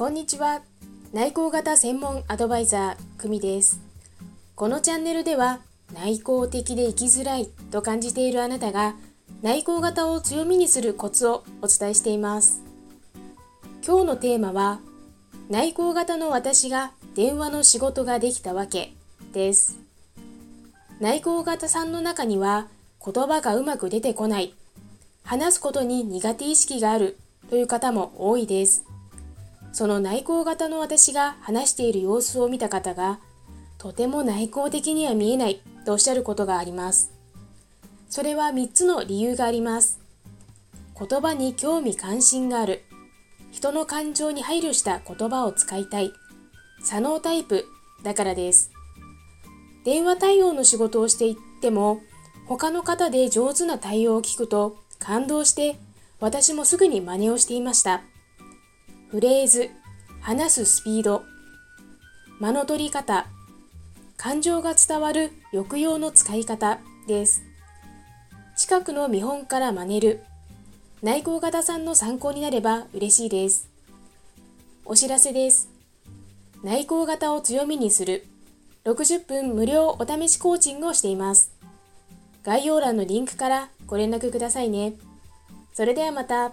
こんにちは。内向型専門アドバイザー久美です。このチャンネルでは内向的で生きづらいと感じているあなたが内向型を強みにするコツをお伝えしています。今日のテーマは内向型の私が電話の仕事ができたわけです。内向型さんの中には言葉がうまく出てこない。話すことに苦手意識があるという方も多いです。その内向型の私が話している様子を見た方が、とても内向的には見えないとおっしゃることがあります。それは3つの理由があります。言葉に興味関心がある。人の感情に配慮した言葉を使いたい。左脳タイプだからです。電話対応の仕事をしていっても、他の方で上手な対応を聞くと感動して私もすぐに真似をしていました。フレーズ、話すスピード、間の取り方、感情が伝わる抑揚の使い方です。近くの見本から真似る、内向型さんの参考になれば嬉しいです。お知らせです。内向型を強みにする60分無料お試しコーチングをしています。概要欄のリンクからご連絡くださいね。それではまた。